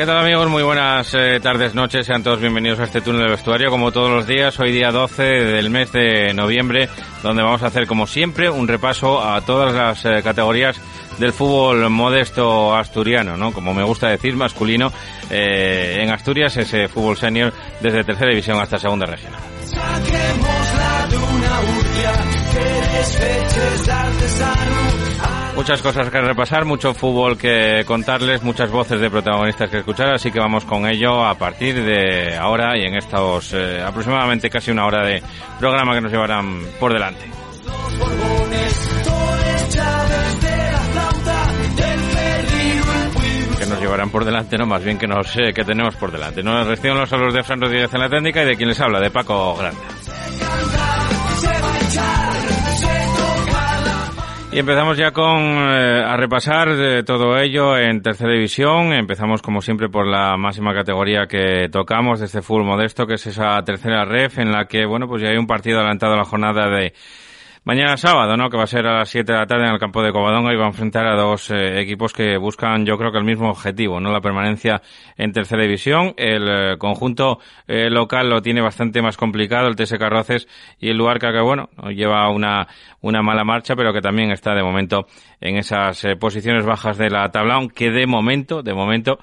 ¿Qué tal amigos? Muy buenas eh, tardes, noches. Sean todos bienvenidos a este túnel de vestuario. Como todos los días, hoy día 12 del mes de noviembre, donde vamos a hacer, como siempre, un repaso a todas las eh, categorías del fútbol modesto asturiano, ¿no? Como me gusta decir, masculino. Eh, en Asturias, ese fútbol senior desde tercera división hasta segunda regional. Muchas cosas que repasar, mucho fútbol que contarles, muchas voces de protagonistas que escuchar, así que vamos con ello a partir de ahora y en estos eh, aproximadamente casi una hora de programa que nos llevarán por delante. Que nos llevarán por delante, no, más bien que nos eh, que tenemos por delante. Nos reciben los saludos de Fran Rodríguez en la técnica y de quien les habla, de Paco Grande. Y empezamos ya con eh, a repasar de todo ello en tercera división. Empezamos como siempre por la máxima categoría que tocamos de este fútbol modesto, que es esa tercera ref en la que, bueno, pues ya hay un partido adelantado a la jornada de Mañana sábado, ¿no? Que va a ser a las 7 de la tarde en el campo de Covadonga y va a enfrentar a dos eh, equipos que buscan, yo creo que el mismo objetivo, ¿no? La permanencia en tercera división. El eh, conjunto eh, local lo tiene bastante más complicado, el TS Carroces, y el Luarca que, bueno, lleva una, una mala marcha, pero que también está de momento en esas posiciones bajas de la tabla, aunque de momento, de momento,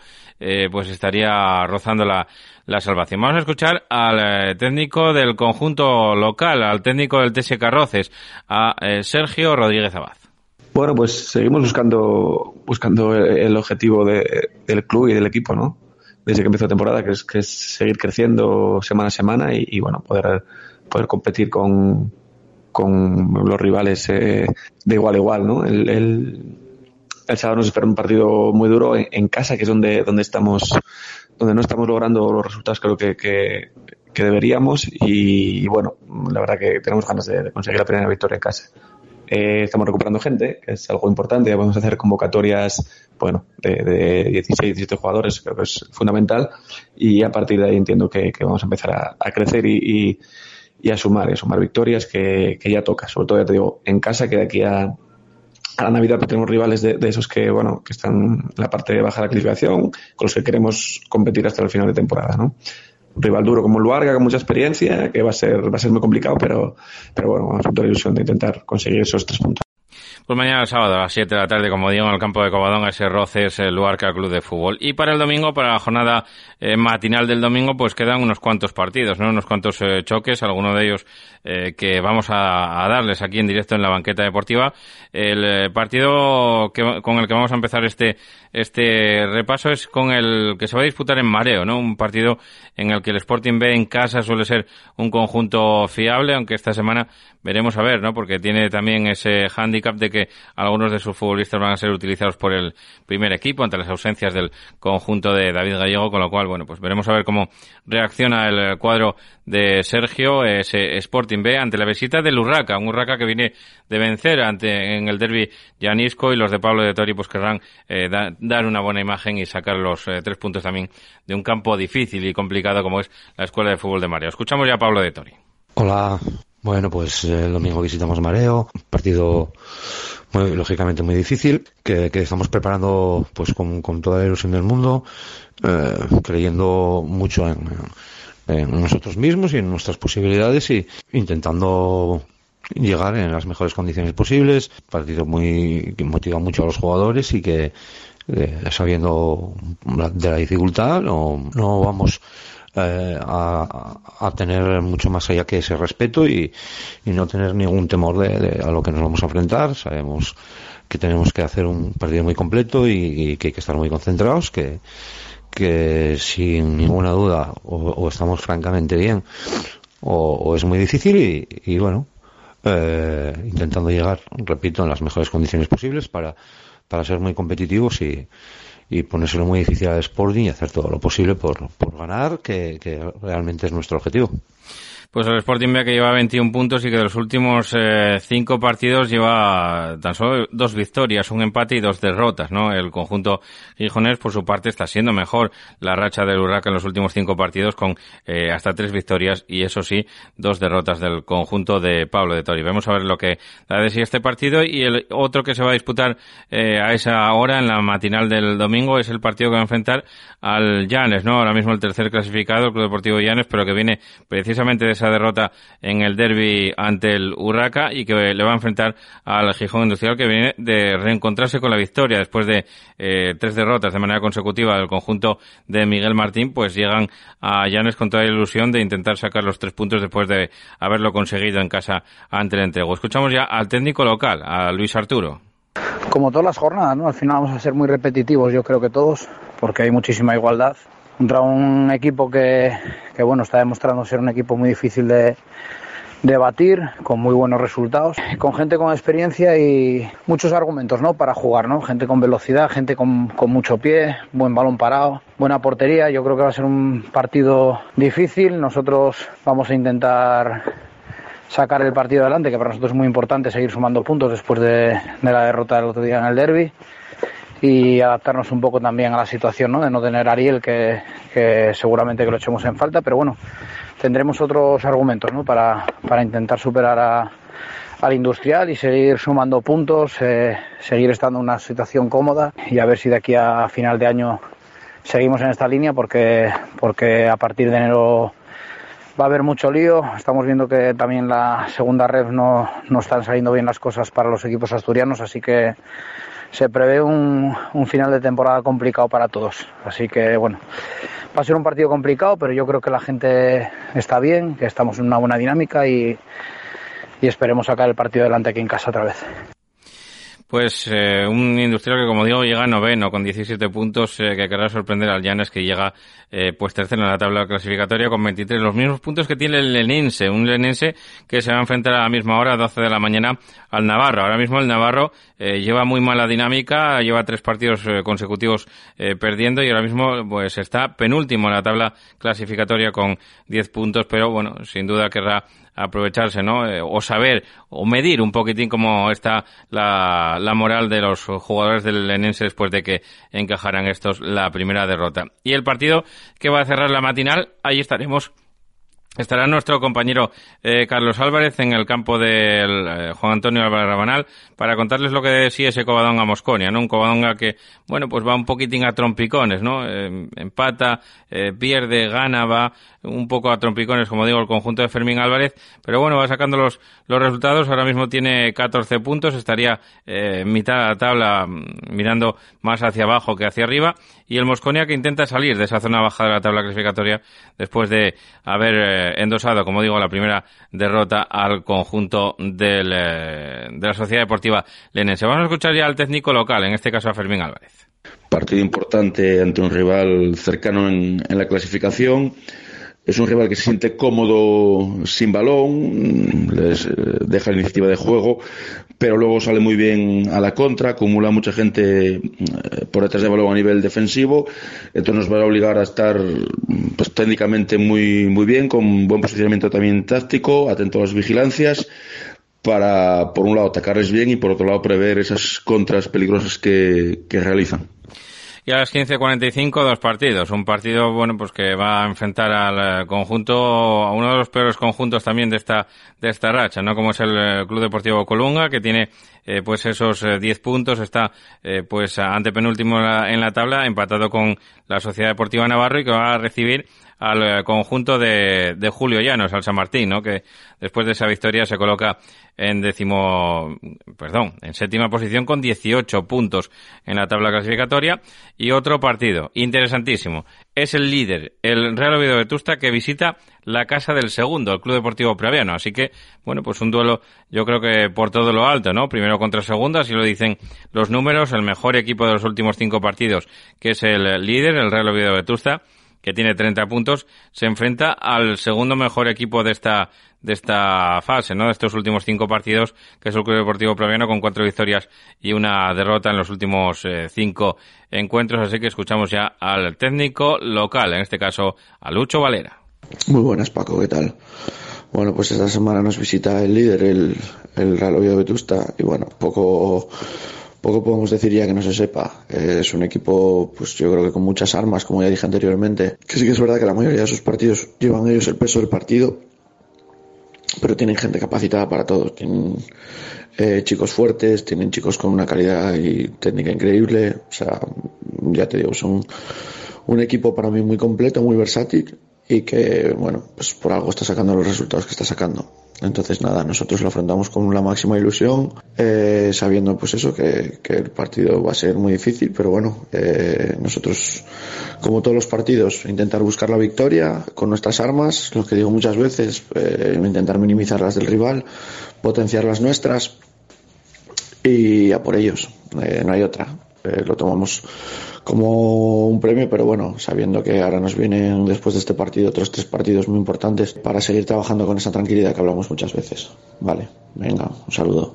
pues estaría rozando la, la salvación. Vamos a escuchar al eh, técnico del conjunto local, al técnico del TS Carroces, a eh, Sergio Rodríguez Abad. Bueno, pues seguimos buscando buscando el objetivo del club y del equipo, ¿no? Desde que empezó la temporada, que es, que es seguir creciendo semana a semana y, bueno, poder, poder competir con, con los rivales eh, de igual a igual, ¿no? El, el, sábado nos espera un partido muy duro en, en, casa, que es donde, donde estamos donde no estamos logrando los resultados creo que, que, deberíamos y, bueno, la verdad que tenemos ganas de, conseguir la primera victoria en casa. Eh, estamos recuperando gente, que es algo importante, ya podemos hacer convocatorias, bueno, de, de 16, 17 jugadores, creo que es fundamental y a partir de ahí entiendo que, vamos a empezar a, crecer y, y, a sumar, a sumar victorias que, que ya toca, sobre todo ya te digo, en casa, que de aquí a, a la Navidad pues, tenemos rivales de, esos que, bueno, que están en la parte baja de la clasificación, con los que queremos competir hasta el final de temporada, ¿no? Un rival duro como Luarga, con mucha experiencia, que va a ser, va a ser muy complicado, pero, pero bueno, vamos a ilusión de intentar conseguir esos tres puntos. Pues mañana sábado a las 7 de la tarde, como digo, en el campo de Covadonga, ese roce es el Luarca Club de Fútbol. Y para el domingo, para la jornada eh, matinal del domingo, pues quedan unos cuantos partidos, ¿no? Unos cuantos eh, choques, algunos de ellos eh, que vamos a, darles aquí en directo en la banqueta deportiva. El partido con el que vamos a empezar este, este repaso es con el que se va a disputar en Mareo, ¿no? Un partido en el que el Sporting B en casa suele ser un conjunto fiable, aunque esta semana veremos a ver, ¿no? Porque tiene también ese hándicap de que algunos de sus futbolistas van a ser utilizados por el primer equipo ante las ausencias del conjunto de David Gallego, con lo cual, bueno, pues veremos a ver cómo reacciona el cuadro de Sergio, ese Sporting B, ante la visita del Urraca, un Urraca que viene de vencer ante en el derby Janisco y los de Pablo de Tori pues querrán eh, dar una buena imagen y sacar los eh, tres puntos también de un campo difícil y complicado como es la Escuela de Fútbol de Mario. Escuchamos ya a Pablo de Tori. Hola, bueno, pues eh, el domingo visitamos Mareo, partido muy, lógicamente muy difícil, que, estamos preparando pues con, toda la ilusión del mundo, eh, creyendo mucho en, en nosotros mismos y en nuestras posibilidades y intentando llegar en las mejores condiciones posibles. Partido muy que motiva mucho a los jugadores y que eh, sabiendo de la dificultad no, no vamos eh, a, tener mucho más allá que ese respeto y, y no tener ningún temor de, a lo que nos vamos a enfrentar. Sabemos que tenemos que hacer un partido muy completo y, que hay que estar muy concentrados, que, que sin ninguna duda o, estamos francamente bien o, o, es muy difícil y, y bueno, eh, intentando llegar, repito, en las mejores condiciones posibles para, para ser muy competitivos y, y ponérselo muy difícil al Sporting y hacer todo lo posible por, por ganar, que, que realmente es nuestro objetivo. Pues el Sporting B que lleva 21 puntos y que de los últimos eh, cinco partidos lleva tan solo dos victorias, un empate y dos derrotas, ¿no? El conjunto gijonés, por su parte, está siendo mejor la racha del Huracán en los últimos cinco partidos con eh, hasta tres victorias y eso sí, dos derrotas del conjunto de Pablo de Tori. Vamos a ver lo que da de sí este partido y el otro que se va a disputar eh, a esa hora en la matinal del domingo es el partido que va a enfrentar al Llanes, ¿no? Ahora mismo el tercer clasificado, el Club Deportivo Llanes, pero que viene precisamente de esa derrota en el derby ante el Urraca y que le va a enfrentar al Gijón Industrial que viene de reencontrarse con la victoria después de eh, tres derrotas de manera consecutiva del conjunto de Miguel Martín, pues llegan a Llanes con toda la ilusión de intentar sacar los tres puntos después de haberlo conseguido en casa ante el entrego. Escuchamos ya al técnico local, a Luis Arturo. Como todas las jornadas, ¿no? Al final vamos a ser muy repetitivos, yo creo que todos, porque hay muchísima igualdad contra un equipo que, que, bueno, está demostrando ser un equipo muy difícil de, de batir, con muy buenos resultados, con gente con experiencia y muchos argumentos ¿no? para jugar, ¿no? gente con velocidad, gente con, con mucho pie, buen balón parado, buena portería. Yo creo que va a ser un partido difícil. Nosotros vamos a intentar sacar el partido adelante, que para nosotros es muy importante seguir sumando puntos después de, de la derrota del otro día en el derby y adaptarnos un poco también a la situación ¿no? de no tener a Ariel, que, que, seguramente que lo echemos en falta, pero bueno, tendremos otros argumentos ¿no? para, para intentar superar a, al industrial y seguir sumando puntos, eh, seguir estando en una situación cómoda y a ver si de aquí a final de año seguimos en esta línea porque, porque a partir de enero va a haber mucho lío. Estamos viendo que también la segunda red no, no están saliendo bien las cosas para los equipos asturianos, así que se prevé un, final de temporada complicado para todos. Así que bueno, va a ser un partido complicado, pero yo creo que la gente está bien, que estamos en una buena dinámica y, y esperemos sacar el partido adelante aquí en casa otra vez. Pues eh, un industrial que, como digo, llega noveno con 17 puntos, eh, que querrá sorprender al Llanes, que llega eh, pues tercero en la tabla clasificatoria con 23, los mismos puntos que tiene el Lenense, un Lenense que se va a enfrentar a la misma hora, a 12 de la mañana, al Navarro. Ahora mismo el Navarro eh, lleva muy mala dinámica, lleva tres partidos eh, consecutivos eh, perdiendo y ahora mismo pues está penúltimo en la tabla clasificatoria con 10 puntos, pero bueno, sin duda querrá aprovecharse, ¿no? Eh, o saber o medir un poquitín cómo está la, la moral de los jugadores del Lenense después de que encajaran estos la primera derrota. Y el partido que va a cerrar la matinal, ahí estaremos Estará nuestro compañero eh, Carlos Álvarez en el campo del eh, Juan Antonio Álvarez Rabanal para contarles lo que decía ese Covadonga Mosconia, ¿no? Un Covadonga que, bueno, pues va un poquitín a trompicones, ¿no? Eh, empata, pierde, gana, va un poco a trompicones, como digo, el conjunto de Fermín Álvarez, pero bueno, va sacando los, los resultados, ahora mismo tiene 14 puntos, estaría en mitad de la tabla mirando más hacia abajo que hacia arriba, y el Mosconia que intenta salir de esa zona baja de la tabla clasificatoria después de haber endosado, como digo, la primera derrota al conjunto del, eh, de la Sociedad Deportiva Lenense. Vamos a escuchar ya al técnico local, en este caso a Fermín Álvarez. Partido importante ante un rival cercano en, en la clasificación. Es un rival que se siente cómodo sin balón, les deja la iniciativa de juego, pero luego sale muy bien a la contra, acumula mucha gente por detrás de balón a nivel defensivo, entonces nos va a obligar a estar pues, técnicamente muy, muy bien, con buen posicionamiento también táctico, atento a las vigilancias, para, por un lado, atacarles bien y por otro lado, prever esas contras peligrosas que, que realizan. Y a las 15.45 dos partidos. Un partido, bueno, pues que va a enfrentar al conjunto, a uno de los peores conjuntos también de esta, de esta racha, ¿no? Como es el Club Deportivo Colunga, que tiene, eh, pues esos 10 eh, puntos, está, eh, pues antepenúltimo en la tabla, empatado con la Sociedad Deportiva Navarro y que va a recibir al eh, conjunto de, de Julio Llanos, al San Martín, ¿no? Que después de esa victoria se coloca en décimo, perdón, en séptima posición con 18 puntos en la tabla clasificatoria y otro partido interesantísimo. Es el líder, el Real Oviedo Vetusta que visita la casa del segundo, el Club Deportivo Previano. Así que, bueno, pues un duelo yo creo que por todo lo alto, ¿no? Primero contra segundo, así lo dicen los números, el mejor equipo de los últimos cinco partidos, que es el líder, el Real Oviedo Vetusta, que tiene 30 puntos, se enfrenta al segundo mejor equipo de esta de esta fase, ¿no? De estos últimos cinco partidos, que es el Club Deportivo Proviano, con cuatro victorias y una derrota en los últimos eh, cinco encuentros. Así que escuchamos ya al técnico local, en este caso a Lucho Valera. Muy buenas, Paco, ¿qué tal? Bueno, pues esta semana nos visita el líder, el, el Real Oviedo Vetusta, y bueno, poco poco podemos decir ya que no se sepa. Es un equipo, pues yo creo que con muchas armas, como ya dije anteriormente, que sí que es verdad que la mayoría de sus partidos llevan ellos el peso del partido, pero tienen gente capacitada para todo. Tienen eh, chicos fuertes, tienen chicos con una calidad y técnica increíble. O sea, ya te digo, son un equipo para mí muy completo, muy versátil y que, bueno, pues por algo está sacando los resultados que está sacando. Entonces nada, nosotros lo afrontamos con la máxima ilusión, eh, sabiendo pues eso, que, el partido va a ser muy difícil, pero bueno, eh, nosotros, como todos los partidos, intentar buscar la victoria con nuestras armas, lo que digo muchas veces, eh, intentar minimizar las del rival, potenciar las nuestras y a por ellos, eh, no hay otra. Eh, lo tomamos como un premio, pero bueno, sabiendo que ahora nos vienen después de este partido otros tres partidos muy importantes para seguir trabajando con esa tranquilidad que hablamos muchas veces. Vale, venga, un saludo.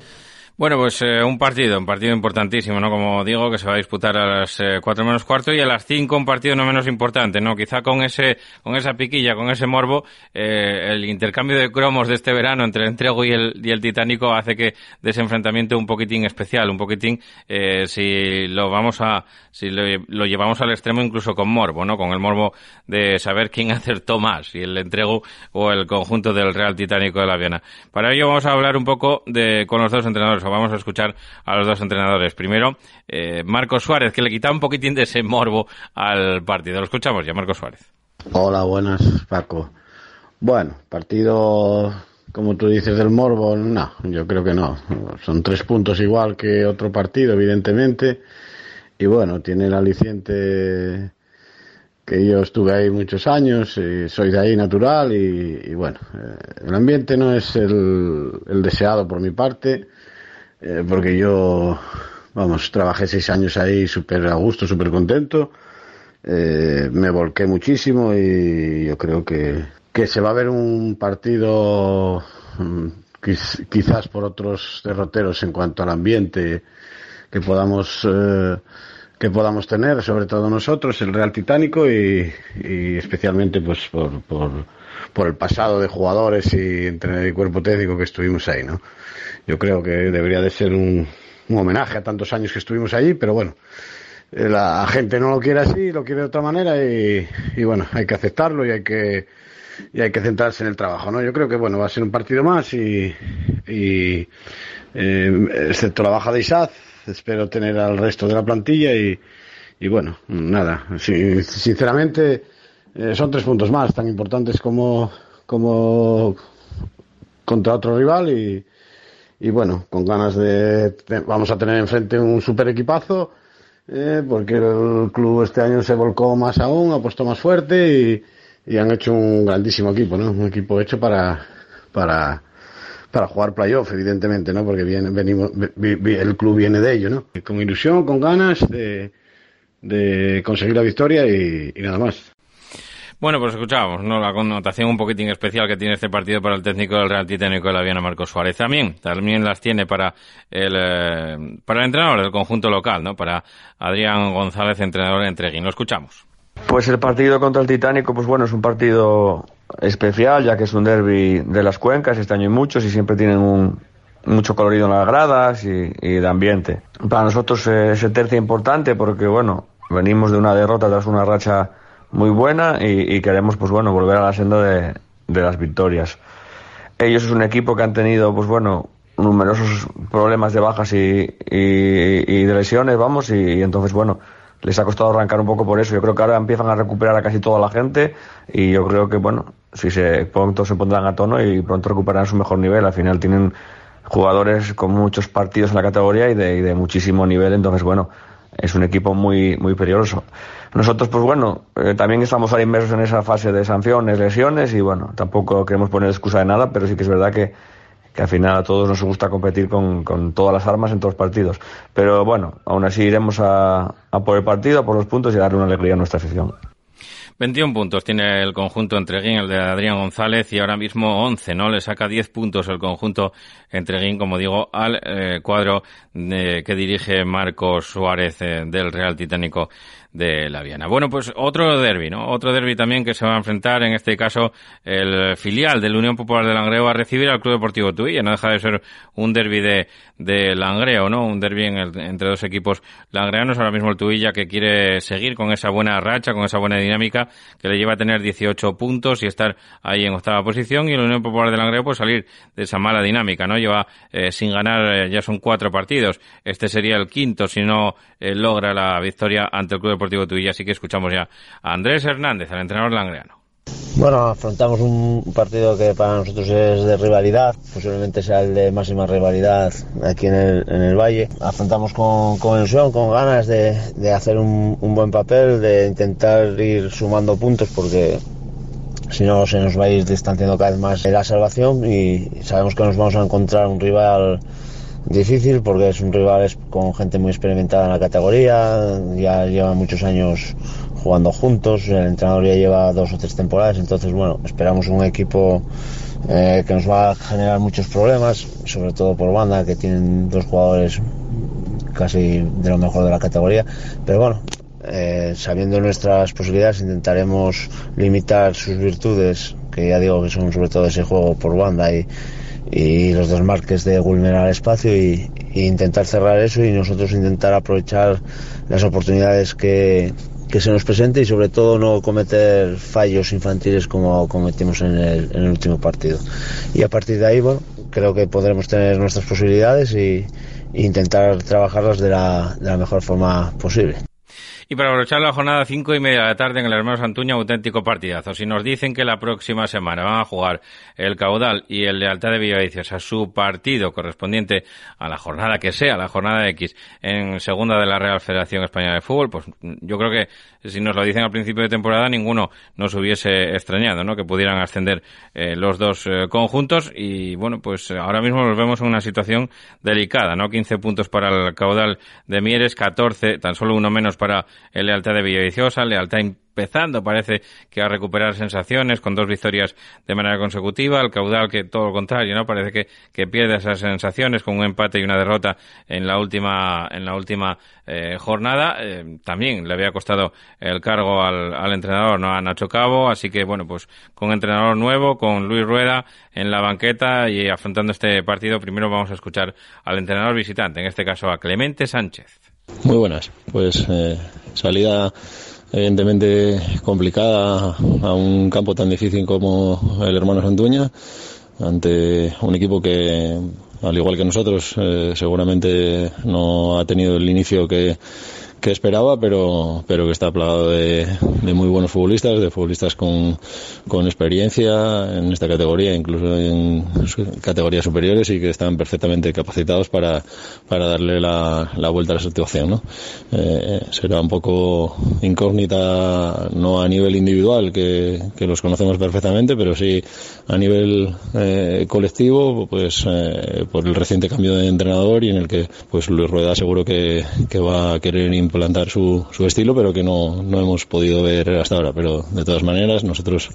Bueno, pues eh, un partido, un partido importantísimo, ¿no? Como digo, que se va a disputar a las eh, cuatro menos cuarto y a las cinco un partido no menos importante, ¿no? Quizá con ese, con esa piquilla, con ese morbo, eh, el intercambio de cromos de este verano entre el entrego y el, y el titánico hace que de ese enfrentamiento un poquitín especial, un poquitín, eh, si lo vamos a, si lo, llevamos al extremo incluso con morbo, ¿no? Con el morbo de saber quién acertó más, si el entrego o el conjunto del Real Titánico de la Viana. Para ello vamos a hablar un poco de, con los dos entrenadores vamos a escuchar a los dos entrenadores. Primero, eh, Marcos Suárez, que le quita un poquitín de ese morbo al partido. Lo escuchamos ya, Marcos Suárez. Hola, buenas, Paco. Bueno, partido, como tú dices, del morbo, no, yo creo que no. Son tres puntos igual que otro partido, evidentemente. Y bueno, tiene el aliciente que yo estuve ahí muchos años, y soy de ahí natural y, y bueno, eh, el ambiente no es el, el deseado por mi parte eh, porque yo, vamos, trabajé seis años ahí súper a gusto, súper contento, eh, me volqué muchísimo y yo creo que, que se va a ver un partido mm, quizás por otros derroteros en cuanto al ambiente que podamos eh, que podamos tener, sobre todo nosotros, el Real Titánico y, especialmente pues por, por el pasado de jugadores y entrenador y cuerpo técnico que estuvimos ahí, ¿no? Yo creo que debería de ser un, un homenaje a tantos años que estuvimos allí, pero bueno, eh, la gente no lo quiere así, lo quiere de otra manera y, y bueno, hay que aceptarlo y hay que y hay que centrarse en el trabajo, ¿no? Yo creo que bueno va a ser un partido más y, y eh, excepto la baja de Isaz, espero tener al resto de la plantilla y, y bueno, nada, sí, sinceramente eh, son tres puntos más tan importantes como como contra otro rival y, y bueno, con ganas de vamos a tener enfrente un super equipazo eh, porque el club este año se volcó más aún, ha puesto más fuerte y, y han hecho un grandísimo equipo, ¿no? Un equipo hecho para para para jugar playoff, evidentemente, ¿no? Porque viene, venimos, el club viene de ello, ¿no? Con ilusión, con ganas de, de conseguir la victoria y, y nada más. Bueno, pues escuchábamos, ¿no? La connotación un poquitín especial que tiene este partido para el técnico del Real Titánico de la Viana, Marcos Suárez. También, también las tiene para el, eh, para el entrenador del conjunto local, ¿no? Para Adrián González, entrenador de Entreguín. Lo escuchamos. Pues el partido contra el Titánico, pues bueno, es un partido especial, ya que es un derby de las cuencas, este año hay muchos y siempre tienen un, mucho colorido en las gradas y, y de ambiente. Para nosotros eh, es el tercio importante porque, bueno, venimos de una derrota tras una racha muy buena y, queremos pues bueno volver a la senda de, de, las victorias. Ellos es un equipo que han tenido pues bueno numerosos problemas de bajas y, y, de lesiones, vamos, y, entonces bueno les ha costado arrancar un poco por eso. Yo creo que ahora empiezan a recuperar a casi toda la gente y yo creo que, bueno, si se pronto se pondrán a tono y pronto recuperarán su mejor nivel. Al final tienen jugadores con muchos partidos en la categoría y de, de muchísimo nivel, entonces, bueno, es un equipo muy, muy peligroso. Nosotros, pues bueno, eh, también estamos ahora inmersos en esa fase de sanciones, lesiones y bueno, tampoco queremos poner excusa de nada, pero sí que es verdad que, que al final a todos nos gusta competir con, con todas las armas en todos los partidos. Pero bueno, aún así iremos a, a por el partido, a por los puntos y a darle una alegría a nuestra afición. 21 puntos tiene el conjunto Entreguín, el de Adrián González, y ahora mismo 11, ¿no? Le saca 10 puntos el conjunto Entreguín, como digo, al eh, cuadro de, que dirige Marcos Suárez eh, del Real Titánico de la Viana. Bueno, pues otro derby, ¿no? Otro derby también que se va a enfrentar, en este caso, el filial de la Unión Popular de Langreo a recibir al Club Deportivo Tuilla. No deja de ser un derby de, de Langreo, ¿no? Un derby entre dos equipos langreanos. Ahora mismo el Tuilla que quiere seguir con esa buena racha, con esa buena dinámica que le lleva a tener 18 puntos y estar ahí en octava posición. Y la Unión Popular de Langreo, pues salir de esa mala dinámica, ¿no? Lleva eh, sin ganar, eh, ya son cuatro partidos. Este sería el quinto si no eh, logra la victoria ante el Club Deportivo Tuilla. Así que escuchamos ya a Andrés Hernández, al entrenador langreano. Bueno, afrontamos un partido que para nosotros es de rivalidad, posiblemente sea el de máxima rivalidad aquí en el, en el Valle. Afrontamos con, con ilusión, con ganas de, de hacer un, buen papel, de intentar ir sumando puntos porque si no se nos va a ir distanciando cada vez más la salvación y sabemos que nos vamos a encontrar un rival difícil porque es un rival con gente muy experimentada en la categoría, ya lleva muchos años jugando juntos, el entrenador ya lleva dos o tres temporadas, entonces bueno, esperamos un equipo eh, que nos va a generar muchos problemas, sobre todo por banda, que tienen dos jugadores casi de lo mejor de la categoría, pero bueno, eh, sabiendo nuestras posibilidades intentaremos limitar sus virtudes, que ya digo que son sobre todo ese juego por banda y y los desmarques de vulnerar espacio y, y, intentar cerrar eso y nosotros intentar aprovechar las oportunidades que, que se nos presente y sobre todo no cometer fallos infantiles como cometimos en el, en el último partido. Y a partir de ahí, bueno, creo que podremos tener nuestras posibilidades y, e intentar trabajarlas de la, de la mejor forma posible. Y para aprovechar la jornada cinco y media de la tarde en el Hermano Santuña, auténtico partidazo. Si nos dicen que la próxima semana van a jugar el Caudal y el Lealtad de Villavicios a su partido correspondiente a la jornada que sea, la jornada X, en segunda de la Real Federación Española de Fútbol, pues yo creo que si nos lo dicen al principio de temporada, ninguno nos hubiese extrañado, ¿no? Que pudieran ascender eh, los dos eh, conjuntos y bueno, pues ahora mismo nos vemos en una situación delicada, ¿no? 15 puntos para el Caudal de Mieres, 14, tan solo uno menos para el Lealtad de Villaviciosa, Lealtad empezando parece que a recuperar sensaciones con dos victorias de manera consecutiva, el caudal que todo lo contrario, ¿no? Parece que, que pierde esas sensaciones con un empate y una derrota en la última en la última eh, jornada. Eh, también le había costado el cargo al, al, entrenador, ¿no? A Nacho Cabo, así que bueno, pues con entrenador nuevo, con Luis Rueda en la banqueta y afrontando este partido, primero vamos a escuchar al entrenador visitante, en este caso a Clemente Sánchez. Muy buenas, pues eh, salida evidentemente complicada a un campo tan difícil como el hermano Santuña, ante un equipo que, al igual que nosotros, eh, seguramente no ha tenido el inicio que, que esperaba, pero, pero que está plagado de, de, muy buenos futbolistas, de futbolistas con, con experiencia en esta categoría, incluso en categorías superiores y que están perfectamente capacitados para, para darle la, la vuelta a la situación. ¿no? Eh, será un poco incógnita, no a nivel individual, que, que los conocemos perfectamente, pero sí a nivel eh, colectivo, pues eh, por el reciente cambio de entrenador y en el que pues Luis Rueda seguro que, que va a querer implantar su, su estilo, pero que no, no hemos podido ver hasta ahora. Pero de todas maneras, nosotros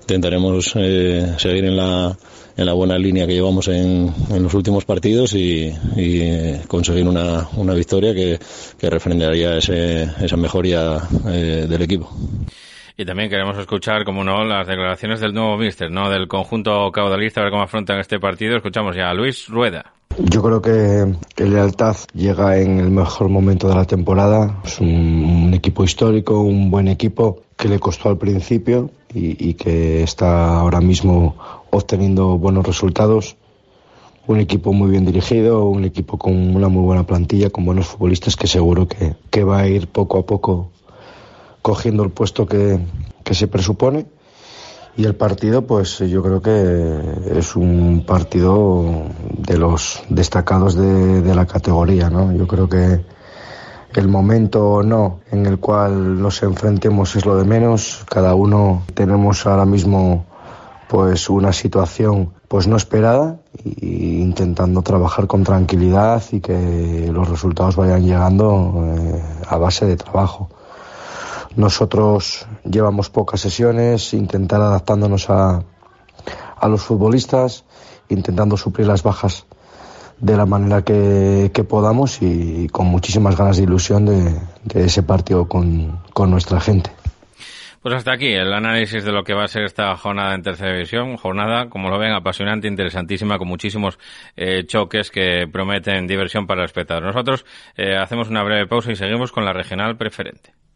intentaremos eh, seguir en la, en la buena línea que llevamos en, en los últimos partidos y, y eh, conseguir una, una victoria que, que refrendaría ese, esa mejoría eh, del equipo. Y también queremos escuchar, como no, las declaraciones del nuevo míster, ¿no? Del conjunto caudalista, a ver cómo afrontan este partido. Escuchamos ya a Luis Rueda. Yo creo que, que Lealtad llega en el mejor momento de la temporada. Es un, equipo histórico, un buen equipo que le costó al principio y, y, que está ahora mismo obteniendo buenos resultados. un equipo muy bien dirigido, un equipo con una muy buena plantilla, con buenos futbolistas que seguro que, que va a ir poco a poco cogiendo el puesto que, que se presupone. Y el partido, pues yo creo que es un partido de los destacados de, de la categoría, ¿no? Yo creo que el momento no en el cual nos enfrentemos es lo de menos. Cada uno tenemos ahora mismo pues una situación pues no esperada e intentando trabajar con tranquilidad y que los resultados vayan llegando eh, a base de trabajo. Nosotros llevamos pocas sesiones, intentar adaptándonos a, a los futbolistas, intentando suplir las bajas de la manera que, que podamos y con muchísimas ganas de ilusión de, ese partido con, con nuestra gente. Pues hasta aquí el análisis de lo que va a ser esta jornada en tercera división. Jornada, como lo ven, apasionante, interesantísima, con muchísimos eh, choques que prometen diversión para el espectador. Nosotros eh, hacemos una breve pausa y seguimos con la regional preferente.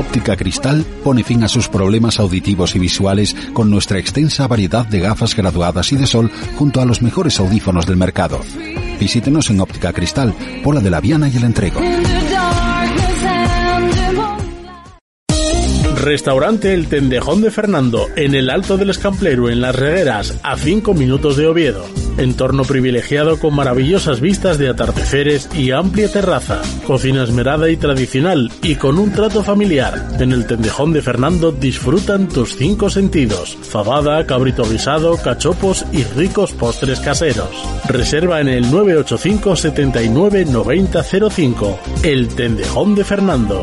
Óptica Cristal pone fin a sus problemas auditivos y visuales con nuestra extensa variedad de gafas graduadas y de sol junto a los mejores audífonos del mercado. Visítenos en Óptica Cristal, Pola de la Viana y el Entrego. Restaurante El Tendejón de Fernando, en el Alto del Escamplero, en Las Regueras, a 5 minutos de Oviedo. Entorno privilegiado con maravillosas vistas de atardeceres y amplia terraza. Cocina esmerada y tradicional y con un trato familiar. En el Tendejón de Fernando disfrutan tus cinco sentidos. Fabada, cabrito guisado, cachopos y ricos postres caseros. Reserva en el 985 79 90 05. El Tendejón de Fernando.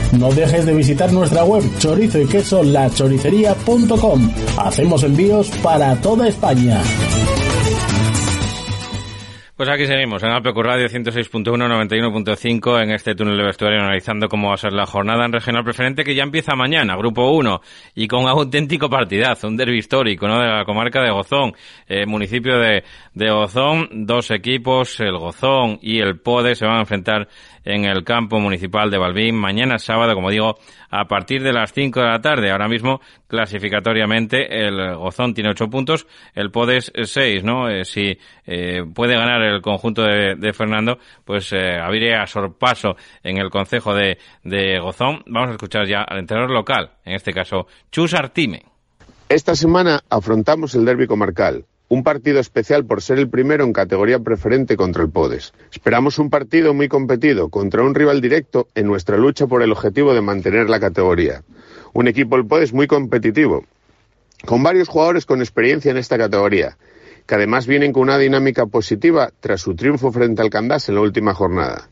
No dejes de visitar nuestra web chorizo y queso lachoricería.com. Hacemos envíos para toda España. Pues aquí seguimos, en Alpecu Radio 106.1, 91.5, en este túnel de vestuario, analizando cómo va a ser la jornada en regional preferente que ya empieza mañana, grupo 1, y con un auténtico partidazo, un derbi histórico, ¿no? De la comarca de Gozón, eh, municipio de, de Gozón, dos equipos, el Gozón y el Pode, se van a enfrentar en el campo municipal de Balbín mañana sábado, como digo, a partir de las 5 de la tarde. Ahora mismo, clasificatoriamente, el Gozón tiene 8 puntos, el Podes 6, ¿no? Eh, si eh, puede ganar el conjunto de, de Fernando, pues eh, habría sorpaso en el concejo de, de Gozón. Vamos a escuchar ya al entrenador local, en este caso, Chus Artime. Esta semana afrontamos el derbi comarcal, un partido especial por ser el primero en categoría preferente contra el Podes. Esperamos un partido muy competido contra un rival directo en nuestra lucha por el objetivo de mantener la categoría. Un equipo el Podes muy competitivo, con varios jugadores con experiencia en esta categoría, que además vienen con una dinámica positiva tras su triunfo frente al Candás en la última jornada.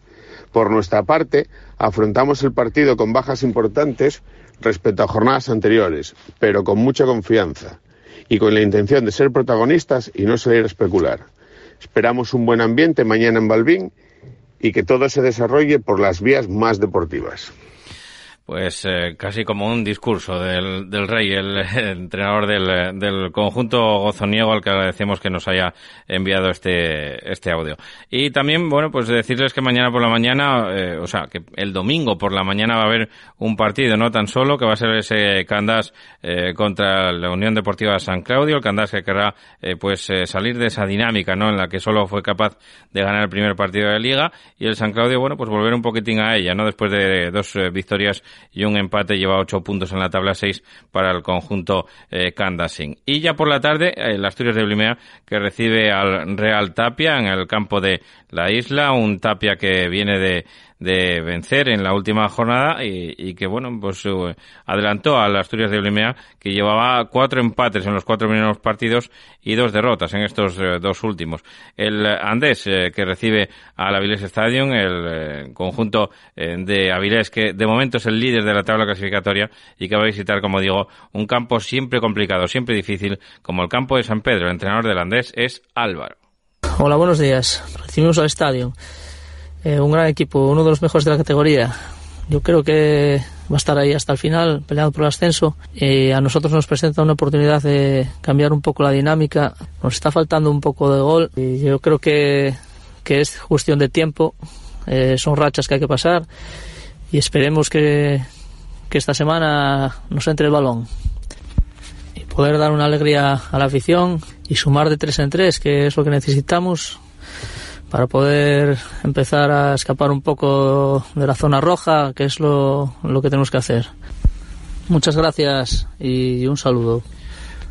Por nuestra parte, afrontamos el partido con bajas importantes respecto a jornadas anteriores, pero con mucha confianza y con la intención de ser protagonistas y no salir a especular. Esperamos un buen ambiente mañana en Balbín y que todo se desarrolle por las vías más deportivas pues eh, casi como un discurso del, del rey, el, entrenador del, del, conjunto gozoniego al que agradecemos que nos haya enviado este, este audio. Y también, bueno, pues decirles que mañana por la mañana, eh, o sea, que el domingo por la mañana va a haber un partido, no tan solo, que va a ser ese Candás eh, contra la Unión Deportiva San Claudio, el Candás que querrá pues salir de esa dinámica, ¿no? En la que solo fue capaz de ganar el primer partido de la liga y el San Claudio, bueno, pues volver un poquitín a ella, ¿no? Después de dos victorias y un empate lleva ocho puntos en la tabla seis para el conjunto eh, Y ya por la tarde, el Asturias de Blimea que recibe al Real Tapia en el campo de la isla, un Tapia que viene de de vencer en la última jornada y, que, bueno, pues uh, adelantó al Asturias de Blimea, que llevaba cuatro empates en los cuatro primeros partidos y dos derrotas en estos eh, dos últimos. El Andés, eh, que recibe al Avilés Stadium, el eh, conjunto de Avilés, que de momento es el líder de la tabla clasificatoria y que va a visitar, como digo, un campo siempre complicado, siempre difícil, como el campo de San Pedro. El entrenador del Andés es Álvaro. Hola, buenos días. Recibimos al estadio. Eh, un gran equipo, uno de los mejores de la categoría. Yo creo que va a estar ahí hasta el final, peleando por el ascenso. y a nosotros nos presenta una oportunidad de cambiar un poco la dinámica. Nos está faltando un poco de gol y yo creo que, que es cuestión de tiempo. Eh, son rachas que hay que pasar y esperemos que, que esta semana nos entre el balón y poder dar una alegría a la afición y sumar de tres en tres, que es lo que necesitamos para poder empezar a escapar un poco de la zona roja, que es lo, lo que tenemos que hacer. Muchas gracias y un saludo.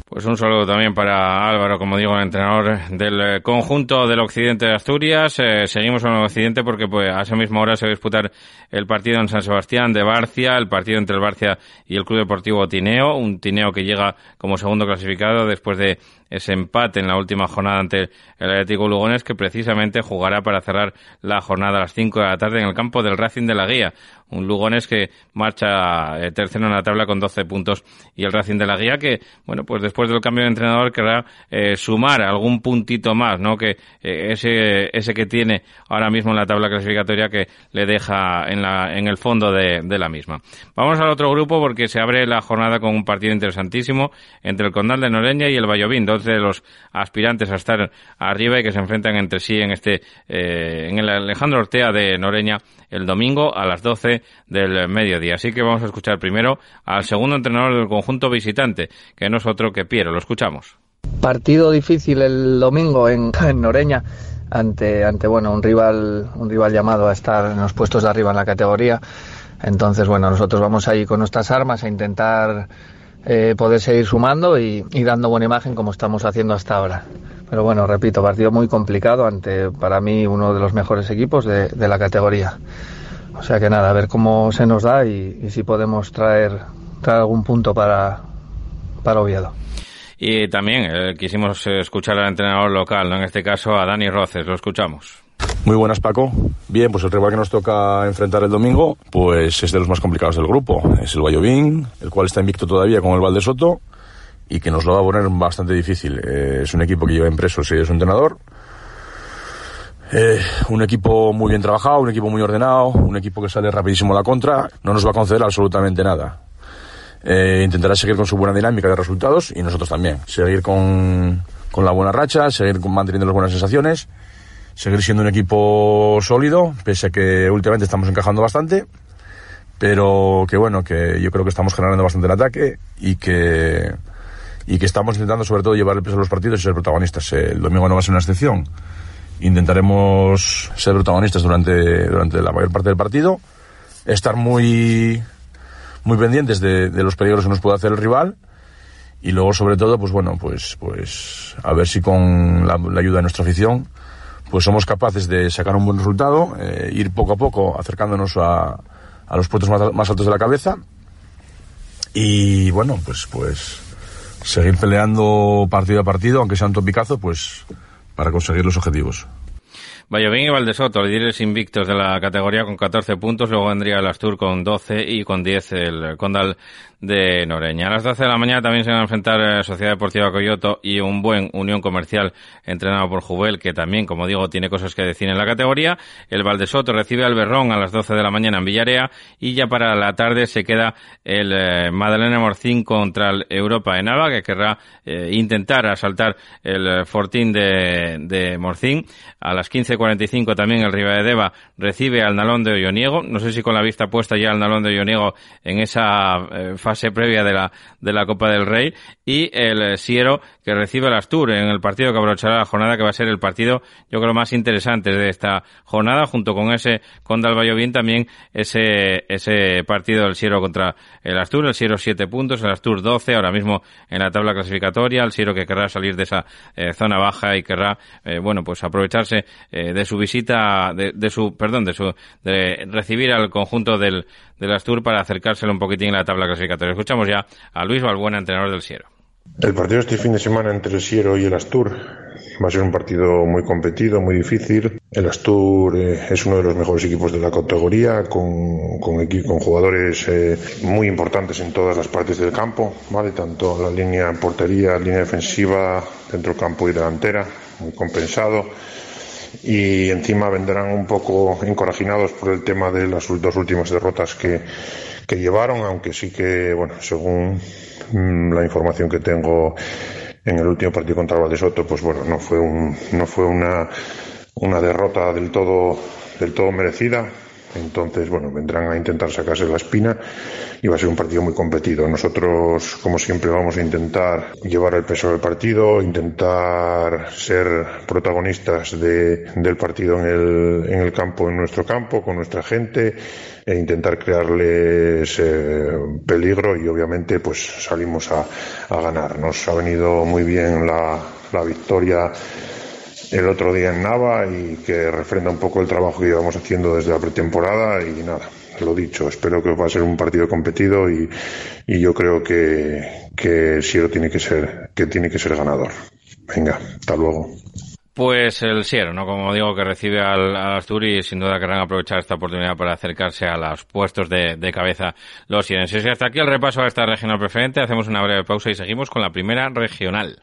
Pues un saludo también para Álvaro, como digo, el entrenador del conjunto del occidente de Asturias. Eh, seguimos en el occidente porque pues, a esa misma hora se va a disputar el partido en San Sebastián de Barcia, el partido entre el Barcia y el Club Deportivo Tineo, un Tineo que llega como segundo clasificado después de ese empate en la última jornada ante el Atlético Lugones que precisamente jugará para cerrar la jornada a las 5 de la tarde en el campo del Racing de la Guía. Un Lugones que marcha eh, tercero en la tabla con 12 puntos y el Racing de la Guía que, bueno, pues después del cambio de entrenador querrá eh, sumar algún puntito más, ¿no? Que eh, ese, ese que tiene ahora mismo en la tabla clasificatoria que le deja en, la, en el fondo de, de la misma. Vamos al otro grupo porque se abre la jornada con un partido interesantísimo entre el Condal de Noreña y el Vallovín, de los aspirantes a estar arriba y que se enfrentan entre sí en este eh, en el Alejandro Ortea de Noreña el domingo a las 12 del mediodía. Así que vamos a escuchar primero al segundo entrenador del conjunto visitante, que no es otro que Piero. Lo escuchamos. Partido difícil el domingo en, en Noreña ante ante bueno un rival un rival llamado a estar en los puestos de arriba en la categoría. Entonces, bueno, nosotros vamos ahí con nuestras armas a intentar eh, poder seguir sumando y, dando buena imagen como estamos haciendo hasta ahora. Pero bueno, repito, partido muy complicado ante, para mí, uno de los mejores equipos de, la categoría. O sea que nada, a ver cómo se nos da y, si podemos traer, traer algún punto para, para Oviedo. Y también eh, quisimos escuchar al entrenador local, ¿no? en este caso a Dani Roces, lo escuchamos. Muy buenas, Paco. Bien, pues el rival que nos toca enfrentar el domingo, pues es de los más complicados del grupo. Es el Vallovín, el cual está invicto todavía con el Valde Soto y que nos lo va a poner bastante difícil. Eh, es un equipo que lleva impreso si es un entrenador. Eh, un equipo muy bien trabajado, un equipo muy ordenado, un equipo que sale rapidísimo a la contra, no nos va a conceder absolutamente nada. Eh, intentará seguir con su buena dinámica de resultados y nosotros también. Seguir con, con la buena racha, seguir manteniendo las buenas sensaciones seguir siendo un equipo sólido, pese a que últimamente estamos encajando bastante, pero que bueno, que yo creo que estamos generando bastante el ataque y que, y que estamos intentando sobre todo llevar el peso a los partidos y ser protagonistas. El domingo no va a ser una excepción. Intentaremos ser protagonistas durante, durante la mayor parte del partido, estar muy, muy pendientes de, los peligros que nos puede hacer el rival y luego sobre todo pues bueno pues pues a ver si con la ayuda de nuestra afición pues somos capaces de sacar un buen resultado, eh, ir poco a poco acercándonos a, a los puestos más, altos de la cabeza y bueno, pues pues seguir peleando partido a partido, aunque sea un topicazo, pues para conseguir los objetivos. Vallovín y Valdesoto, líderes invictos de la categoría con 14 puntos, luego vendría el Astur con 12 y con 10 el Condal de Noreña. A las 12 de la mañana también se van a enfrentar eh, Sociedad Deportiva Coyoto y un buen Unión Comercial entrenado por Jubel, que también, como digo, tiene cosas que decir en la categoría. El Valdesoto recibe al Berrón a las 12 de la mañana en Villarea y ya para la tarde se queda el eh, Madalena Morcín contra el Europa en Alba, que querrá eh, intentar asaltar el Fortín de, de Morcín. A las 15.45 también el Deva recibe al Nalón de Olloniego. No sé si con la vista puesta ya al Nalón de Olloniego en esa fase previa de la, de la Copa del Rey y el Siero que recibe el Astur en el partido que aprovechará la jornada que va a ser el partido yo creo más interesante de esta jornada junto con ese con Dalbayovien también ese ese partido del Siero contra el Astur el Siero 7 puntos el Astur 12 ahora mismo en la tabla clasificatoria el Siero que querrá salir de esa eh, zona baja y querrá eh, bueno pues aprovecharse eh, de su visita de, de, su perdón de su de recibir al conjunto del del Astur para acercárselo un poquitín en la tabla clasificatoria. Escuchamos ya a Luis Balbuena, entrenador del Siero. El partido este fin de semana entre el Siero y el Astur va a ser un partido muy competido, muy difícil. El Astur eh, es uno de los mejores equipos de la categoría, con, con, con jugadores eh, muy importantes en todas las partes del campo, ¿vale? tanto la línea portería, línea defensiva, centro campo y delantera, muy compensado y encima vendrán un poco encorajinados por el tema de las dos últimas derrotas que, que llevaron, aunque sí que, bueno, según mm, la información que tengo en el último partido contra Valdesoto, pues bueno, no fue un, no fue una, una derrota del todo, del todo merecida entonces, bueno, vendrán a intentar sacarse la espina y va a ser un partido muy competido. Nosotros, como siempre, vamos a intentar llevar el peso del partido, intentar ser protagonistas del partido en el, en el campo, en nuestro campo, con nuestra gente, e intentar crearles eh, peligro y obviamente pues salimos a, a ganar. Nos ha venido muy bien la, la victoria el otro día en Nava y que refrenda un poco el trabajo que llevamos haciendo desde la pretemporada y nada, lo dicho, espero que va a ser un partido competido y, y yo creo que, que Siero tiene que ser, que tiene que ser ganador. Venga, hasta luego. Pues el Siero, ¿no? Como digo, que recibe al, al Asturi y sin duda querrán aprovechar esta oportunidad para acercarse a los puestos de, de cabeza los sierenses. Y hasta aquí el repaso a esta regional preferente. Hacemos una breve pausa y seguimos con la primera regional.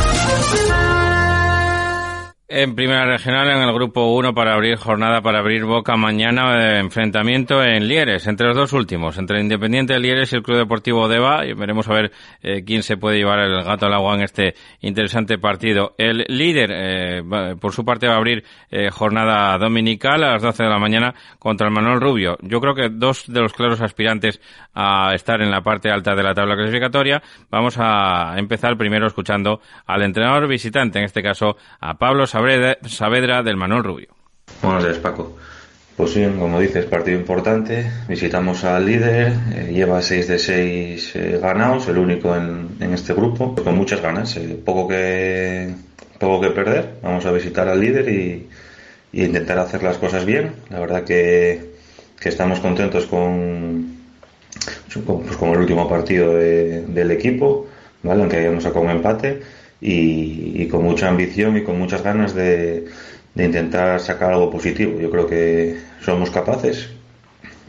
En primera regional, en el grupo 1, para abrir jornada, para abrir boca mañana, de enfrentamiento en Lieres, entre los dos últimos, entre el Independiente de Lieres y el Club Deportivo Deva, y veremos a ver eh, quién se puede llevar el gato al agua en este interesante partido. El líder, eh, por su parte, va a abrir eh, jornada dominical a las 12 de la mañana contra el Manuel Rubio. Yo creo que dos de los claros aspirantes a estar en la parte alta de la tabla clasificatoria. Vamos a empezar primero escuchando al entrenador visitante, en este caso a Pablo Saavedra del Manuel Rubio. Buenos días, Paco. Pues bien, como dices, partido importante. Visitamos al líder, eh, lleva 6 de 6 eh, ganados, el único en, este grupo, con muchas ganas. Eh, poco, que, poco que perder. Vamos a visitar al líder y, intentar hacer las cosas bien. La verdad que, estamos contentos con, pues, con el último partido del equipo, ¿vale? aunque hayamos sacado un empate y, con mucha ambición y con muchas ganas de, intentar sacar algo positivo. Yo creo que somos capaces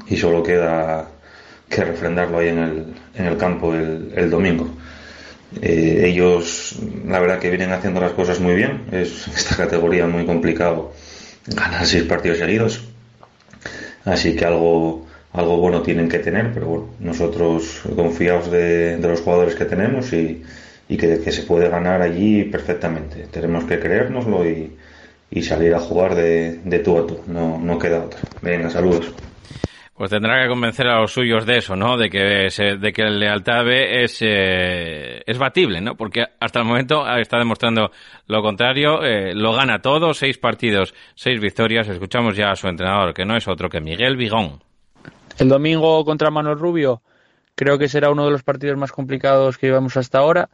y solo queda que refrendarlo ahí en el, en el campo el, domingo. Eh, ellos, la verdad que vienen haciendo las cosas muy bien. Es esta categoría muy complicado ganar seis partidos seguidos. Así que algo, algo bueno tienen que tener, pero bueno, nosotros confiados de, de los jugadores que tenemos y, y que, se puede ganar allí perfectamente. Tenemos que creérnoslo y, salir a jugar de, de tú a tú, no, no queda otra. Venga, saludos. Pues tendrá que convencer a los suyos de eso, ¿no? De que, de que el lealtad B es, eh, es batible, ¿no? Porque hasta el momento está demostrando lo contrario. Eh, lo gana todo, seis partidos, seis victorias. Escuchamos ya a su entrenador, que no es otro que Miguel Vigón. El domingo contra Manuel Rubio creo que será uno de los partidos más complicados que llevamos hasta ahora.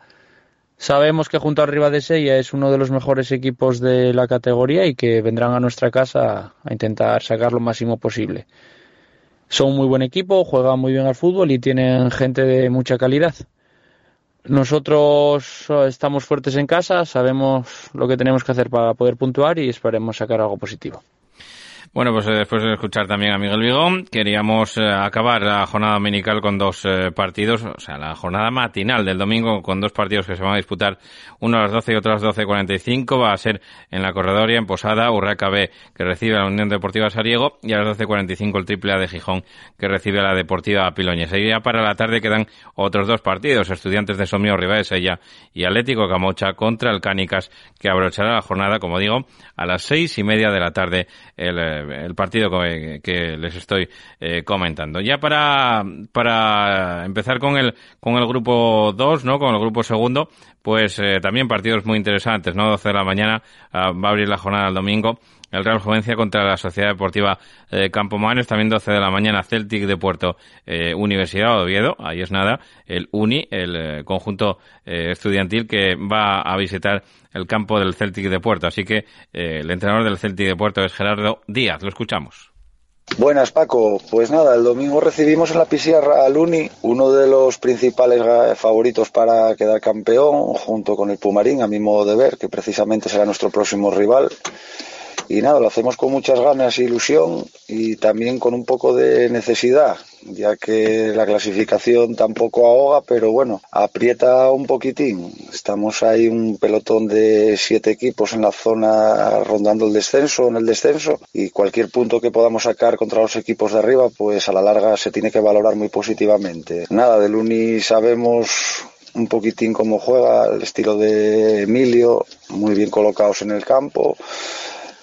Sabemos que junto a de Sella es uno de los mejores equipos de la categoría y que vendrán a nuestra casa a intentar sacar lo máximo posible. Son un muy buen equipo, juegan muy bien al fútbol y tienen gente de mucha calidad. Nosotros estamos fuertes en casa, sabemos lo que tenemos que hacer para poder puntuar y esperemos sacar algo positivo. Bueno, pues eh, después de escuchar también a Miguel Vigón, queríamos eh, acabar la jornada dominical con dos eh, partidos, o sea, la jornada matinal del domingo con dos partidos que se van a disputar, uno a las 12 y otro a las 12.45, va a ser en la Corredoria, en Posada, Urraca B, que recibe a la Unión Deportiva Sariego, y a las 12.45 el Triple A de Gijón, que recibe a la Deportiva Piloñes. Y ya para la tarde quedan otros dos partidos, Estudiantes de Somio, Sella y Atlético Camocha contra el Cánicas, que abrochará la jornada, como digo, a las seis y media de la tarde el el partido que, les estoy eh, comentando. Ya para, para empezar con el, con el grupo 2, ¿no? Con el grupo segundo, pues eh, también partidos muy interesantes, ¿no? 12 de la mañana ah, va a abrir la jornada el domingo el Real Juvencia contra la Sociedad Deportiva eh, Campomanes, también 12 de la mañana Celtic de Puerto, eh, Universidad Oviedo, ahí es nada, el UNI, el eh, conjunto estudiantil que va a visitar el campo del Celtic de Puerto. Así que el entrenador del Celtic de Puerto es Gerardo Díaz, lo escuchamos. Buenas Paco, pues nada, el domingo recibimos en la Pisierra al Uni, uno de los principales favoritos para quedar campeón, junto con el Pumarín, a mi modo de ver, que precisamente será nuestro próximo rival y nada, lo hacemos con muchas ganas e ilusión y también con un poco de necesidad, ya que la clasificación tampoco ahoga, pero bueno, aprieta un poquitín. Estamos ahí un pelotón de siete equipos en la zona rondando el descenso, en el descenso, y cualquier punto que podamos sacar contra los equipos de arriba, pues a la larga se tiene que valorar muy positivamente. Nada, del Uni sabemos un poquitín cómo juega, el estilo de Emilio, muy bien colocados en el campo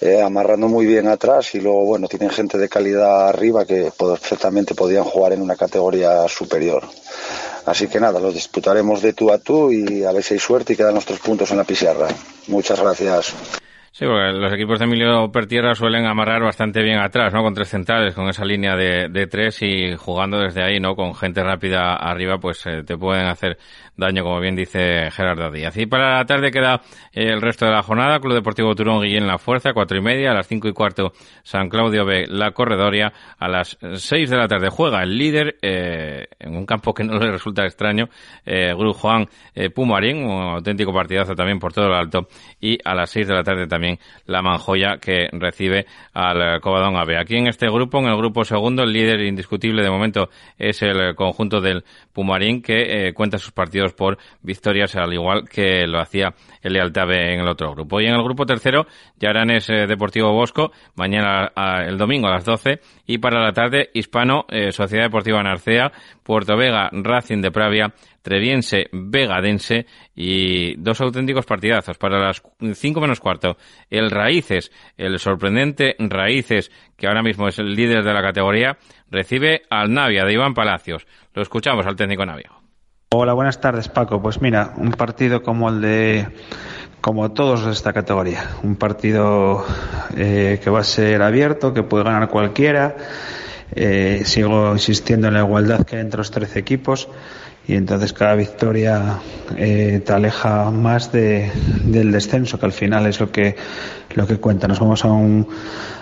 eh, amarrando muy bien atrás y luego, bueno, tienen gente de calidad arriba que perfectamente podían jugar en una categoría superior. Así que nada, lo disputaremos de tú a tú y a ver si hay suerte y quedan nuestros puntos en la pizarra. Muchas gracias. Sí, porque los equipos de Emilio Pertierra suelen amarrar bastante bien atrás, ¿no? Con tres centrales, con esa línea de, de tres y jugando desde ahí, ¿no? Con gente rápida arriba, pues eh, te pueden hacer daño, como bien dice Gerardo Díaz. Y para la tarde queda eh, el resto de la jornada, Club Deportivo Turón Guillén La Fuerza, cuatro y media, a las cinco y cuarto San Claudio B La Corredoria, a las seis de la tarde juega el líder, eh, en un campo que no le resulta extraño, eh, Juan eh, Pumarín, un auténtico partidazo también por todo lo alto, y a las seis de la tarde también la Manjoya que recibe al Covadón AB. Aquí en este grupo, en el grupo segundo, el líder indiscutible de momento es el conjunto del Pumarín que eh, cuenta sus partidos por victorias al igual que lo hacía el Lealtad en el otro grupo. Y en el grupo tercero, Yaranes eh, Deportivo Bosco, mañana el domingo a las 12 y para la tarde Hispano eh, Sociedad Deportiva Narcea, Puerto Vega Racing de Pravia, Treviense, Vegadense y dos auténticos partidazos. Para las 5 menos cuarto, el Raíces, el sorprendente Raíces, que ahora mismo es el líder de la categoría, recibe al Navia de Iván Palacios. Lo escuchamos al técnico Navia. Hola, buenas tardes, Paco. Pues mira, un partido como el de como todos de esta categoría. Un partido eh, que va a ser abierto, que puede ganar cualquiera. Eh, sigo insistiendo en la igualdad que hay entre los 13 equipos y entonces cada victoria eh, te aleja más de, del descenso, que al final es lo que, lo que cuenta. Nos vamos a, un,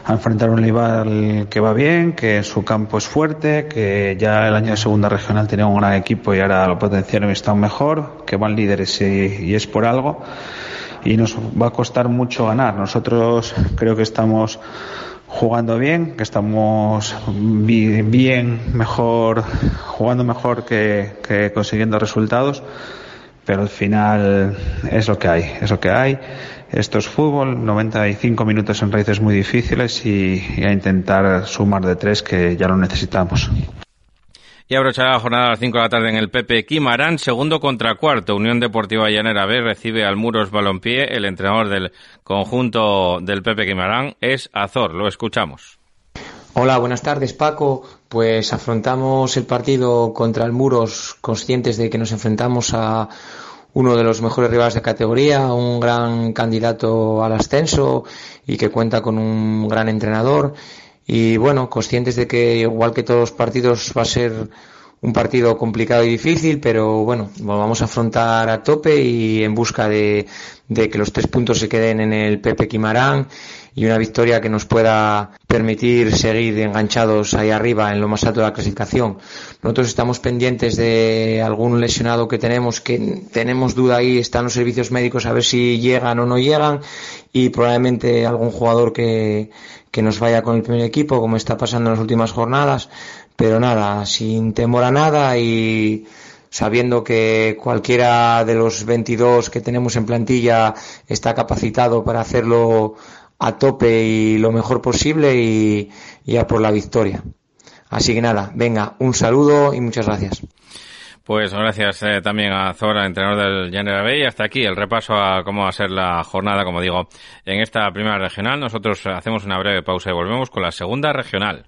a enfrentar un rival que va bien, que su campo es fuerte, que ya el año de segunda regional tenía un gran equipo y ahora lo potenciaron y está mejor, que van líderes y, y es por algo. Y nos va a costar mucho ganar. Nosotros creo que estamos jugando bien, que estamos bien, mejor, jugando mejor que, que, consiguiendo resultados, pero al final es lo que hay, es lo que hay. Esto es fútbol, 95 minutos en raíces muy difíciles y, y a intentar sumar de tres que ya lo necesitamos. Y abrochará la jornada a las 5 de la tarde en el Pepe Quimarán, segundo contra cuarto. Unión Deportiva Llanera B recibe al Muros Balompié. El entrenador del conjunto del Pepe Quimarán es Azor. Lo escuchamos. Hola, buenas tardes Paco. Pues afrontamos el partido contra el Muros conscientes de que nos enfrentamos a uno de los mejores rivales de categoría, un gran candidato al ascenso y que cuenta con un gran entrenador y bueno, conscientes de que igual que todos los partidos va a ser un partido complicado y difícil, pero bueno, vamos a afrontar a tope y en busca de, de que los tres puntos se queden en el Pepe Quimarán y una victoria que nos pueda permitir seguir enganchados ahí arriba en lo más alto de la clasificación. Nosotros estamos pendientes de algún lesionado que tenemos, que tenemos duda ahí, están los servicios médicos a ver si llegan o no llegan y probablemente algún jugador que, que nos vaya con el primer equipo, como está pasando en las últimas jornadas, pero nada, sin temor a nada y sabiendo que cualquiera de los 22 que tenemos en plantilla está capacitado para hacerlo a tope y lo mejor posible y, y a por la victoria. Así que nada, venga, un saludo y muchas gracias. Pues gracias eh, también a Zora, entrenador del General B. Y hasta aquí el repaso a cómo va a ser la jornada, como digo, en esta primera regional. Nosotros hacemos una breve pausa y volvemos con la segunda regional.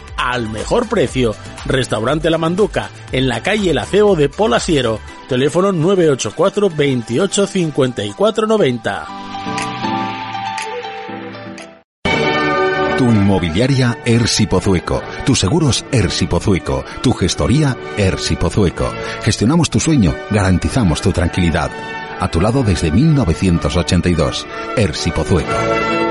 al mejor precio. Restaurante La Manduca, en la calle El Aceo de Polasiero. Teléfono 984 28 54 90. Tu inmobiliaria Ersi Pozueco. Tus seguros Ersi Pozueco. Tu gestoría Ersi Pozueco. Gestionamos tu sueño, garantizamos tu tranquilidad. A tu lado desde 1982. Ersi Pozueco.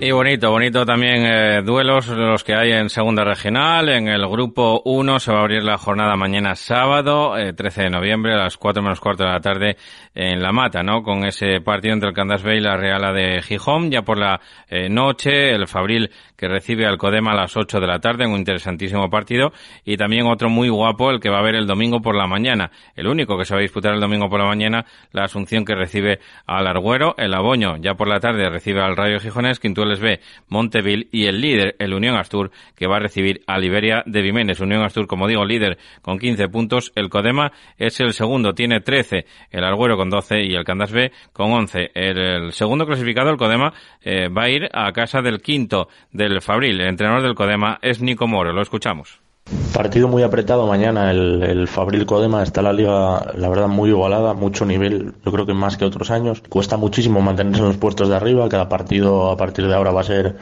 Y bonito, bonito también eh, duelos los que hay en segunda regional. En el grupo 1 se va a abrir la jornada mañana sábado, eh, 13 de noviembre, a las 4 menos cuarto de la tarde en La Mata, ¿no? Con ese partido entre el Candas Bay y la Reala de Gijón. Ya por la eh, noche, el Fabril que recibe al Codema a las 8 de la tarde en un interesantísimo partido. Y también otro muy guapo, el que va a haber el domingo por la mañana. El único que se va a disputar el domingo por la mañana, la Asunción que recibe al Argüero. El Aboño, ya por la tarde, recibe al Rayo Gijonés. Quintueles B, Monteville. Y el líder, el Unión Astur, que va a recibir a Liberia de Vimenes. Unión Astur, como digo, líder con 15 puntos. El Codema es el segundo, tiene 13. El Argüero con 12 y el Candas B con 11. El, el segundo clasificado, el Codema, eh, va a ir a casa del quinto del Fabril. El entrenador del Codema es Nico Moro. Lo escuchamos. Partido muy apretado mañana, el, el Fabril Codema está la liga, la verdad, muy igualada, mucho nivel, yo creo que más que otros años. Cuesta muchísimo mantenerse en los puestos de arriba, cada partido a partir de ahora va a ser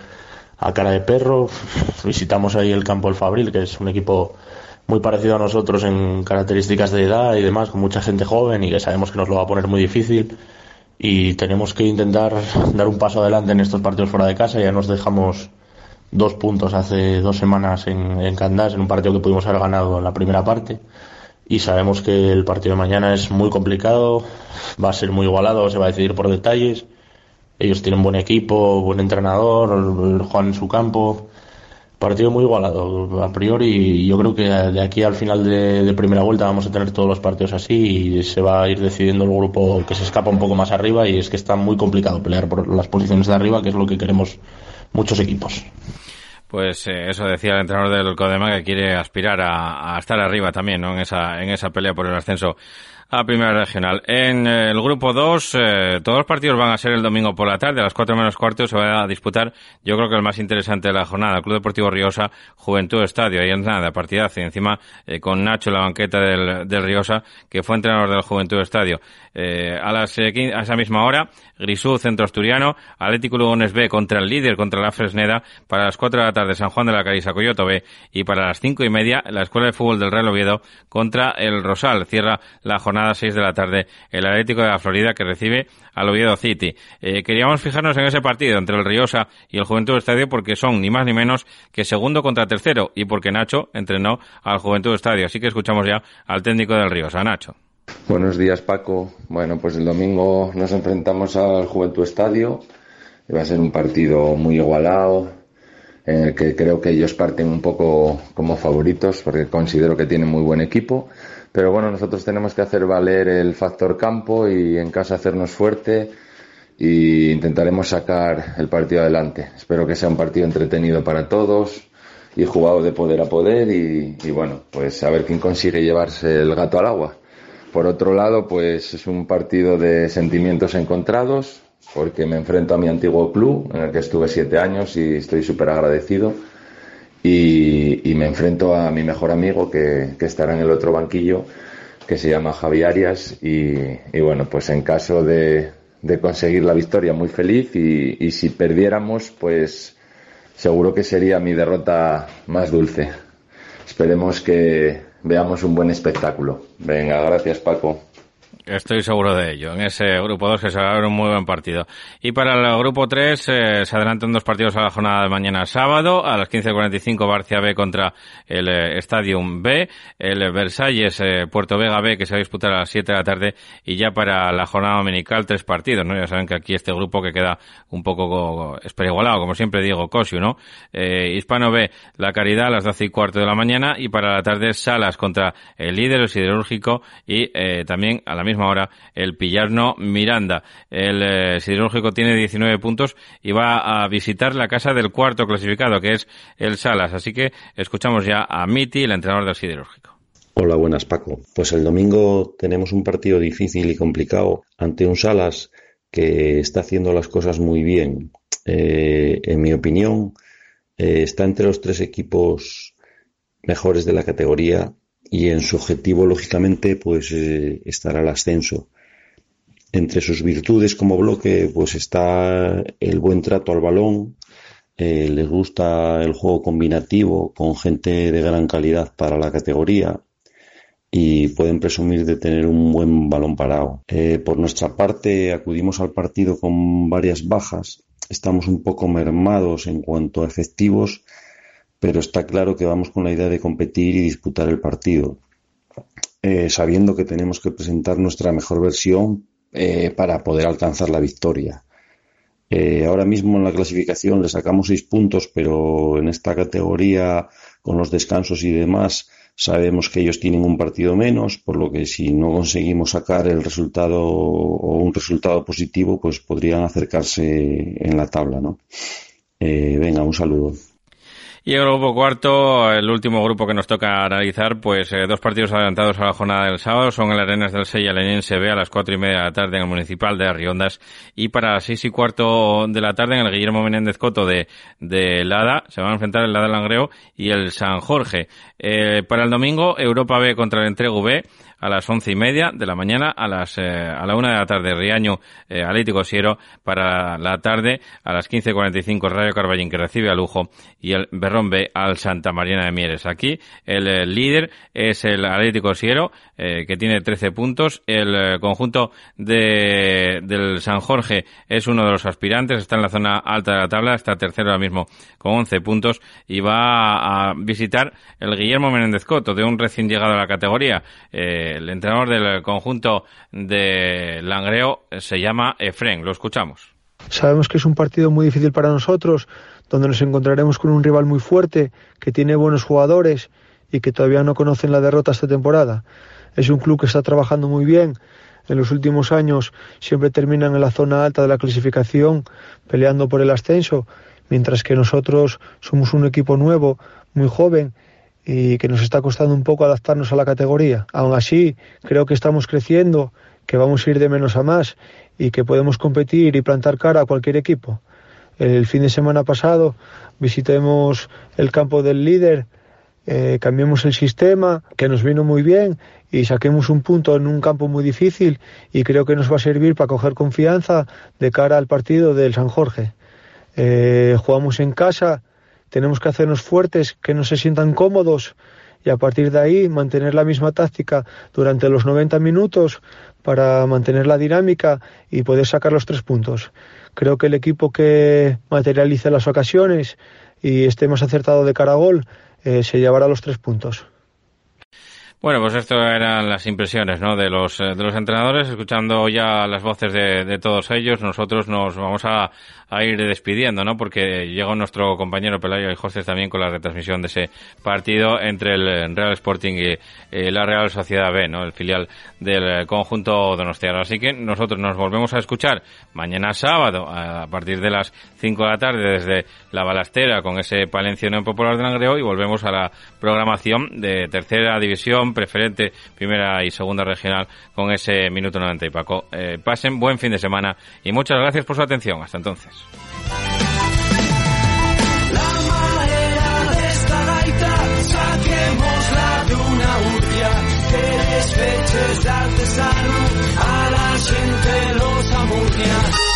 a cara de perro. Visitamos ahí el campo del Fabril, que es un equipo muy parecido a nosotros en características de edad y demás, con mucha gente joven y que sabemos que nos lo va a poner muy difícil. Y tenemos que intentar dar un paso adelante en estos partidos fuera de casa, ya nos dejamos dos puntos hace dos semanas en, en Candás, en un partido que pudimos haber ganado en la primera parte. Y sabemos que el partido de mañana es muy complicado, va a ser muy igualado, se va a decidir por detalles. Ellos tienen buen equipo, buen entrenador, juegan en su campo. Partido muy igualado a priori yo creo que de aquí al final de, primera vuelta vamos a tener todos los partidos así y se va a ir decidiendo el grupo que se escapa un poco más arriba y es que está muy complicado pelear por las posiciones de arriba, que es lo que queremos muchos equipos. Pues eh, eso decía el entrenador del Codema que quiere aspirar a, a estar arriba también, ¿no? En esa, en esa pelea por el ascenso a Primera Regional. En eh, el grupo 2, eh, todos los partidos van a ser el domingo por la tarde, a las 4 menos cuarto se va a disputar, yo creo que el más interesante de la jornada, el Club Deportivo Riosa, Juventud Estadio, ahí nada, partidazo, y encima con Nacho la banqueta del, del, Riosa, que fue entrenador del Juventud Estadio. A, las, a esa misma hora, Grisú, Centro Asturiano, Atlético Lugones B contra el líder, contra la Fresneda, para las 4 de la tarde San Juan de la Carisa, Coyoto B, y para las 5 y media, la Escuela de Fútbol del Real Oviedo contra el Rosal. Cierra la jornada jornada 6 de la tarde el Atlético de la Florida que recibe al Oviedo City. Eh, queríamos fijarnos en ese partido entre el Riosa y el Juventud Estadio porque son ni más ni menos que segundo contra tercero y porque Nacho entrenó al Juventud Estadio. Así que escuchamos ya al técnico del Riosa, Nacho. Buenos días Paco. Bueno, pues el domingo nos enfrentamos al Juventud Estadio. Va a ser un partido muy igualado, en el que creo que ellos parten un poco como favoritos porque considero que tienen muy buen equipo. Pero bueno, nosotros tenemos que hacer valer el factor campo y en casa hacernos fuerte y intentaremos sacar el partido adelante. Espero que sea un partido entretenido para todos y jugado de poder a poder y, y bueno, pues a ver quién consigue llevarse el gato al agua. Por otro lado, pues es un partido de sentimientos encontrados porque me enfrento a mi antiguo club en el que estuve siete años y estoy súper agradecido y, me enfrento a mi mejor amigo que, estará en el otro banquillo que se llama Javi Arias y, bueno pues en caso de, conseguir la victoria muy feliz y, si perdiéramos pues seguro que sería mi derrota más dulce. Esperemos que veamos un buen espectáculo. Venga gracias Paco Estoy seguro de ello. En ese grupo 2 que se va a ver un muy buen partido. Y para el grupo 3 eh, se adelantan dos partidos a la jornada de mañana sábado. A las 15.45 Barcia B contra el eh, Stadium B. El Versalles eh, Puerto Vega B que se va a disputar a las 7 de la tarde. Y ya para la jornada dominical tres partidos. ¿no? Ya saben que aquí este grupo que queda un poco esperigualado, como siempre digo, Cosio, ¿no? Hispano B, La Caridad a las 12 y cuarto de la mañana. Y para la tarde Salas contra el líder, el siderúrgico. Y también a la misma misma hora el Pillarno Miranda. El eh, Siderúrgico tiene 19 puntos y va a visitar la casa del cuarto clasificado, que es el Salas. Así que escuchamos ya a Miti, el entrenador del Siderúrgico. Hola, buenas Paco. Pues el domingo tenemos un partido difícil y complicado ante un Salas que está haciendo las cosas muy bien. Eh, en mi opinión, eh, está entre los tres equipos mejores de la categoría y en su objetivo, lógicamente, pues eh, estará el ascenso. Entre sus virtudes como bloque, pues está el buen trato al balón, eh, les gusta el juego combinativo con gente de gran calidad para la categoría y pueden presumir de tener un buen balón parado. Eh, por nuestra parte, acudimos al partido con varias bajas. Estamos un poco mermados en cuanto a efectivos pero está claro que vamos con la idea de competir y disputar el partido, eh, sabiendo que tenemos que presentar nuestra mejor versión eh, para poder alcanzar la victoria. Eh, ahora mismo en la clasificación le sacamos seis puntos, pero en esta categoría, con los descansos y demás, sabemos que ellos tienen un partido menos, por lo que si no conseguimos sacar el resultado o un resultado positivo, pues podrían acercarse en la tabla, ¿no? venga, un saludo. Y el grupo cuarto, el último grupo que nos toca analizar, pues eh, dos partidos adelantados a la jornada del sábado. Son el Arenas del Sella Lenense B a las cuatro y media de la tarde en el Municipal de Arriondas y para las seis y cuarto de la tarde en el Guillermo Menéndez Coto de, de Lada. Se van a enfrentar el Lada Langreo y el San Jorge. Eh, para el domingo, Europa B contra el Entrego B a las once y media de la mañana a las eh, a la una de la tarde Riaño eh, Atlético Siero para la tarde a las quince cuarenta y cinco Rayo Carballín que recibe a Lujo y el Berrón B al Santa Mariana de Mieres. Aquí el, eh, líder es el Atlético Siero eh, que tiene 13 puntos. El conjunto de, del San Jorge es uno de los aspirantes, está en la zona alta de la tabla, está tercero ahora mismo con 11 puntos y va a visitar el Guillermo Menéndez Coto, de un recién llegado a la categoría. El entrenador del conjunto de Langreo se llama Efren, lo escuchamos. Sabemos que es un partido muy difícil para nosotros, donde nos encontraremos con un rival muy fuerte, que tiene buenos jugadores y que todavía no conocen la derrota esta temporada. Es un club que está trabajando muy bien. En los últimos años siempre terminan en la zona alta de la clasificación peleando por el ascenso, mientras que nosotros somos un equipo nuevo, muy joven y que nos está costando un poco adaptarnos a la categoría. Aún así, creo que estamos creciendo, que vamos a ir de menos a más y que podemos competir y plantar cara a cualquier equipo. El fin de semana pasado visitemos el campo del líder eh, cambiemos el sistema, que nos vino muy bien y saquemos un punto en un campo muy difícil y creo que nos va a servir para coger confianza de cara al partido del San Jorge. Eh, jugamos en casa, tenemos que hacernos fuertes, que no se sientan cómodos y a partir de ahí mantener la misma táctica durante los 90 minutos para mantener la dinámica y poder sacar los tres puntos. Creo que el equipo que materialice las ocasiones y esté más acertado de cara a gol eh, se llevará los tres puntos. Bueno, pues esto eran las impresiones ¿no? de, los, eh, de los entrenadores. Escuchando ya las voces de, de todos ellos, nosotros nos vamos a, a, ir despidiendo, ¿no? porque llegó nuestro compañero Pelayo y José también con la retransmisión de ese partido entre el Real Sporting y la Real Sociedad B, ¿no? el filial del conjunto donostiano. Así que nosotros nos volvemos a escuchar mañana sábado a partir de las 5 de la tarde desde la balastera con ese Palencia Unión Popular de Langreo y volvemos a la programación de tercera división preferente, primera y segunda regional con ese minuto 90 y Paco. Eh, pasen buen fin de semana y muchas gracias por su atención. Hasta entonces. a la gente los